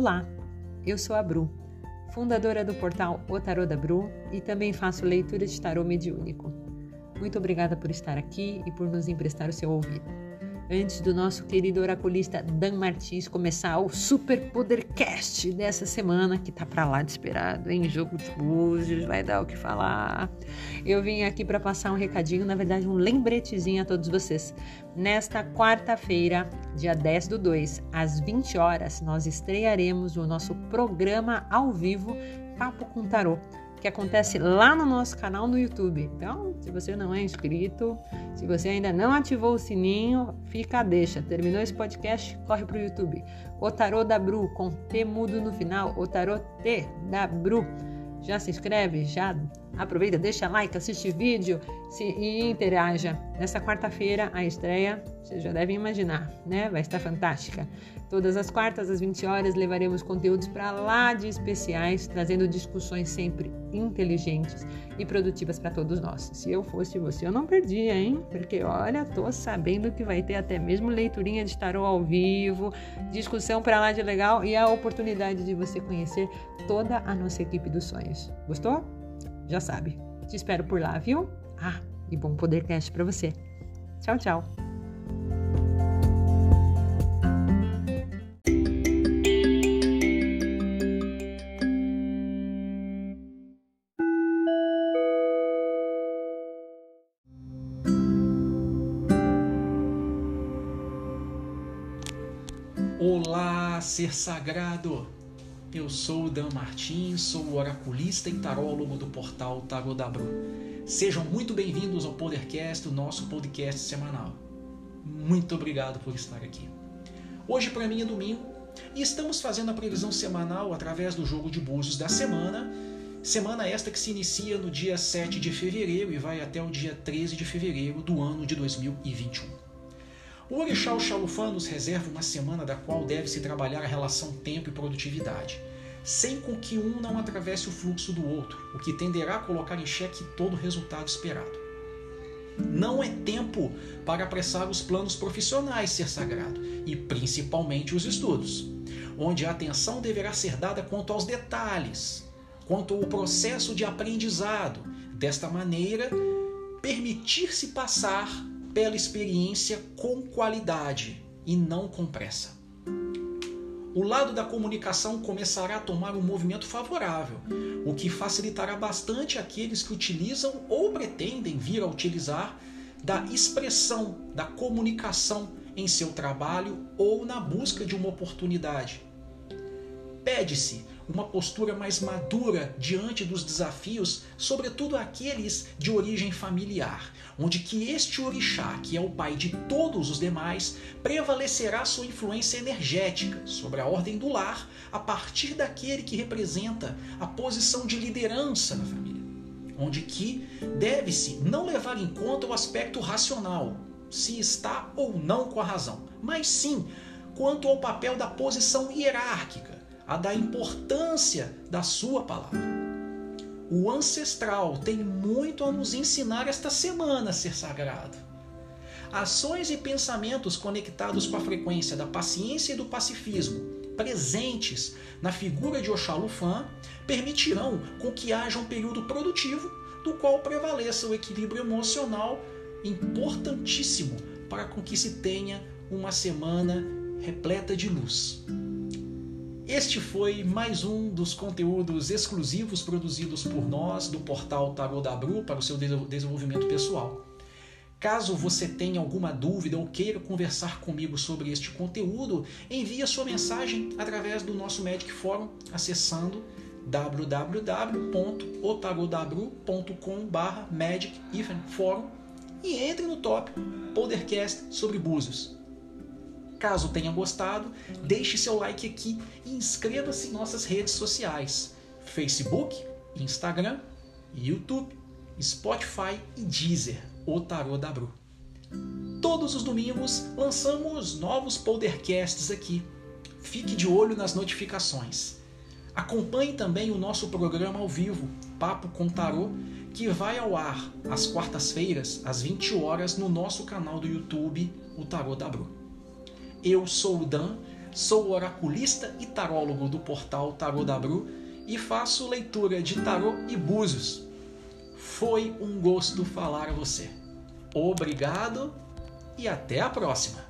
Olá, eu sou a Bru, fundadora do portal O Tarô da Bru e também faço leitura de tarô mediúnico. Muito obrigada por estar aqui e por nos emprestar o seu ouvido antes do nosso querido oraculista Dan Martins começar o Super Podercast dessa semana, que tá para lá de esperado, em jogo de luzes, vai dar o que falar. Eu vim aqui para passar um recadinho, na verdade, um lembretezinho a todos vocês. Nesta quarta-feira, dia 10 do 2, às 20 horas, nós estrearemos o nosso programa ao vivo Papo com Tarô que acontece lá no nosso canal no YouTube. Então, se você não é inscrito, se você ainda não ativou o sininho, fica a deixa. Terminou esse podcast, corre pro YouTube. O Tarô da Bru, com T mudo no final, o Tarô T da Bru. Já se inscreve? Já aproveita, deixa like, assiste vídeo se, e interaja. Nessa quarta-feira, a estreia, vocês já devem imaginar, né? Vai estar fantástica. Todas as quartas, às 20 horas, levaremos conteúdos para lá de especiais, trazendo discussões sempre inteligentes e produtivas para todos nós. Se eu fosse você, eu não perdia, hein? Porque olha, tô sabendo que vai ter até mesmo leiturinha de tarô ao vivo, discussão para lá de legal e a oportunidade de você conhecer toda a nossa equipe dos sonhos. Gostou? Já sabe. Te espero por lá, viu? Ah, e bom podercast para você. Tchau, tchau. ser sagrado. Eu sou o Dan Martins, sou o oraculista e tarólogo do portal Tarot. Sejam muito bem-vindos ao Podercast, o nosso podcast semanal. Muito obrigado por estar aqui. Hoje para mim é domingo e estamos fazendo a previsão semanal através do jogo de búzios da semana, semana esta que se inicia no dia 7 de fevereiro e vai até o dia 13 de fevereiro do ano de 2021. O Orixá Oxalufã nos reserva uma semana da qual deve-se trabalhar a relação tempo e produtividade, sem com que um não atravesse o fluxo do outro, o que tenderá a colocar em xeque todo o resultado esperado. Não é tempo para apressar os planos profissionais, ser sagrado, e principalmente os estudos, onde a atenção deverá ser dada quanto aos detalhes, quanto ao processo de aprendizado. Desta maneira, permitir-se passar pela experiência com qualidade e não com pressa. O lado da comunicação começará a tomar um movimento favorável, o que facilitará bastante aqueles que utilizam ou pretendem vir a utilizar da expressão, da comunicação em seu trabalho ou na busca de uma oportunidade. Pede-se uma postura mais madura diante dos desafios, sobretudo aqueles de origem familiar, onde que este orixá, que é o pai de todos os demais, prevalecerá sua influência energética sobre a ordem do lar a partir daquele que representa a posição de liderança na família, onde que deve-se não levar em conta o aspecto racional, se está ou não com a razão, mas sim quanto ao papel da posição hierárquica a da importância da sua palavra. O ancestral tem muito a nos ensinar esta semana, ser sagrado. Ações e pensamentos conectados com a frequência da paciência e do pacifismo, presentes na figura de Oxalufã, permitirão com que haja um período produtivo do qual prevaleça o equilíbrio emocional importantíssimo para com que se tenha uma semana repleta de luz. Este foi mais um dos conteúdos exclusivos produzidos por nós do portal Tarot da Bru para o seu desenvolvimento pessoal. Caso você tenha alguma dúvida ou queira conversar comigo sobre este conteúdo, envie a sua mensagem através do nosso Magic Forum acessando www.otarodabru.com/magic-forum e entre no tópico Podercast sobre Búzios. Caso tenha gostado, deixe seu like aqui e inscreva-se em nossas redes sociais: Facebook, Instagram, YouTube, Spotify e Deezer, o Tarô da Bru. Todos os domingos lançamos novos podcasts aqui. Fique de olho nas notificações. Acompanhe também o nosso programa ao vivo, Papo com Tarô, que vai ao ar às quartas-feiras, às 20 horas, no nosso canal do YouTube, o Tarô da Bru. Eu sou o Dan, Sou oraculista e tarólogo do portal Tarô da Bru e faço leitura de tarô e búzios. Foi um gosto falar a você. Obrigado e até a próxima!